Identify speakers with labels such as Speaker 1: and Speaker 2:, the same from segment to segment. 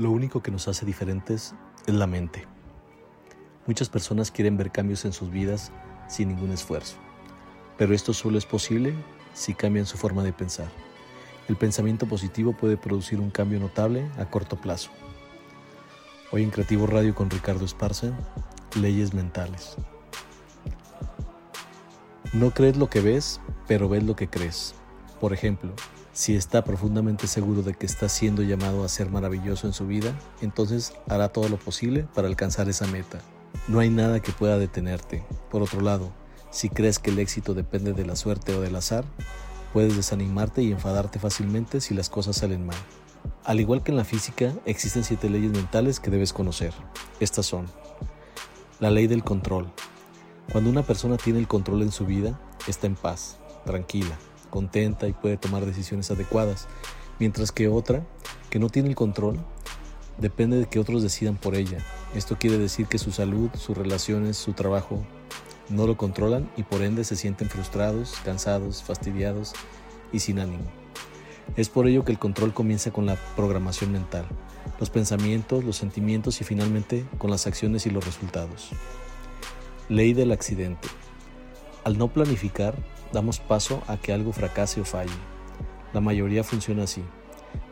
Speaker 1: Lo único que nos hace diferentes es la mente. Muchas personas quieren ver cambios en sus vidas sin ningún esfuerzo, pero esto solo es posible si cambian su forma de pensar. El pensamiento positivo puede producir un cambio notable a corto plazo. Hoy en Creativo Radio con Ricardo Esparza, leyes mentales. No crees lo que ves, pero ves lo que crees. Por ejemplo, si está profundamente seguro de que está siendo llamado a ser maravilloso en su vida, entonces hará todo lo posible para alcanzar esa meta. No hay nada que pueda detenerte. Por otro lado, si crees que el éxito depende de la suerte o del azar, puedes desanimarte y enfadarte fácilmente si las cosas salen mal. Al igual que en la física, existen siete leyes mentales que debes conocer. Estas son. La ley del control. Cuando una persona tiene el control en su vida, está en paz, tranquila, contenta y puede tomar decisiones adecuadas, mientras que otra, que no tiene el control, depende de que otros decidan por ella. Esto quiere decir que su salud, sus relaciones, su trabajo no lo controlan y por ende se sienten frustrados, cansados, fastidiados y sin ánimo. Es por ello que el control comienza con la programación mental, los pensamientos, los sentimientos y finalmente con las acciones y los resultados. Ley del accidente. Al no planificar, damos paso a que algo fracase o falle. La mayoría funciona así.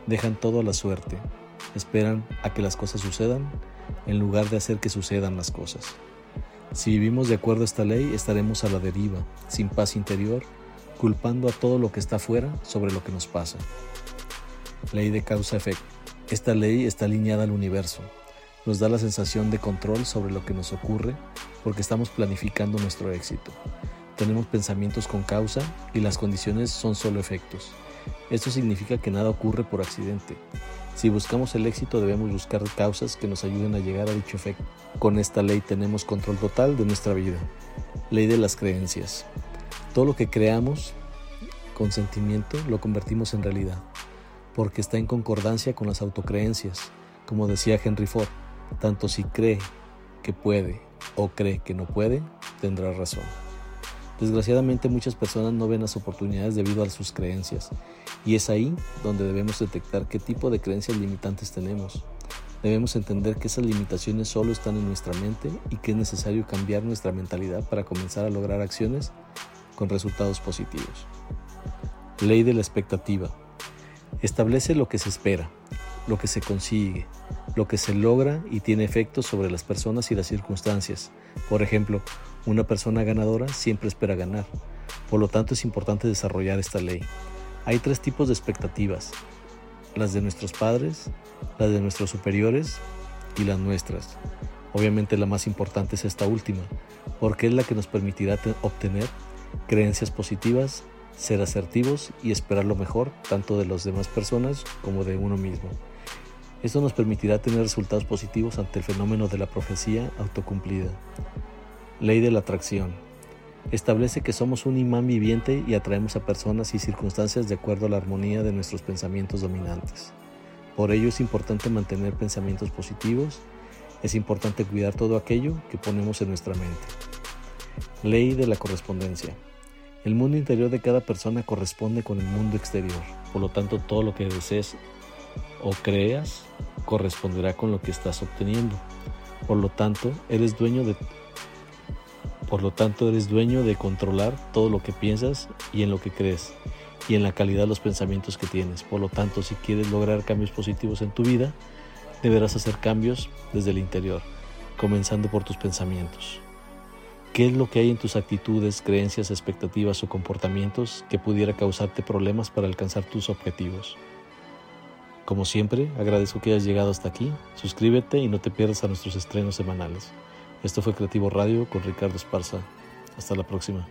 Speaker 1: Dejan todo a la suerte. Esperan a que las cosas sucedan en lugar de hacer que sucedan las cosas. Si vivimos de acuerdo a esta ley, estaremos a la deriva, sin paz interior, culpando a todo lo que está fuera sobre lo que nos pasa. Ley de causa-efecto. Esta ley está alineada al universo. Nos da la sensación de control sobre lo que nos ocurre porque estamos planificando nuestro éxito tenemos pensamientos con causa y las condiciones son solo efectos. Esto significa que nada ocurre por accidente. Si buscamos el éxito debemos buscar causas que nos ayuden a llegar a dicho efecto. Con esta ley tenemos control total de nuestra vida. Ley de las creencias. Todo lo que creamos con sentimiento lo convertimos en realidad, porque está en concordancia con las autocreencias. Como decía Henry Ford, tanto si cree que puede o cree que no puede, tendrá razón. Desgraciadamente muchas personas no ven las oportunidades debido a sus creencias y es ahí donde debemos detectar qué tipo de creencias limitantes tenemos. Debemos entender que esas limitaciones solo están en nuestra mente y que es necesario cambiar nuestra mentalidad para comenzar a lograr acciones con resultados positivos. Ley de la expectativa. Establece lo que se espera, lo que se consigue, lo que se logra y tiene efectos sobre las personas y las circunstancias. Por ejemplo, una persona ganadora siempre espera ganar. Por lo tanto es importante desarrollar esta ley. Hay tres tipos de expectativas. Las de nuestros padres, las de nuestros superiores y las nuestras. Obviamente la más importante es esta última, porque es la que nos permitirá obtener creencias positivas, ser asertivos y esperar lo mejor tanto de las demás personas como de uno mismo. Esto nos permitirá tener resultados positivos ante el fenómeno de la profecía autocumplida. Ley de la atracción. Establece que somos un imán viviente y atraemos a personas y circunstancias de acuerdo a la armonía de nuestros pensamientos dominantes. Por ello es importante mantener pensamientos positivos, es importante cuidar todo aquello que ponemos en nuestra mente. Ley de la correspondencia. El mundo interior de cada persona corresponde con el mundo exterior, por lo tanto todo lo que desees o creas corresponderá con lo que estás obteniendo. Por lo tanto, eres dueño de por lo tanto, eres dueño de controlar todo lo que piensas y en lo que crees y en la calidad de los pensamientos que tienes. Por lo tanto, si quieres lograr cambios positivos en tu vida, deberás hacer cambios desde el interior, comenzando por tus pensamientos. ¿Qué es lo que hay en tus actitudes, creencias, expectativas o comportamientos que pudiera causarte problemas para alcanzar tus objetivos? Como siempre, agradezco que hayas llegado hasta aquí. Suscríbete y no te pierdas a nuestros estrenos semanales. Esto fue Creativo Radio con Ricardo Esparza. Hasta la próxima.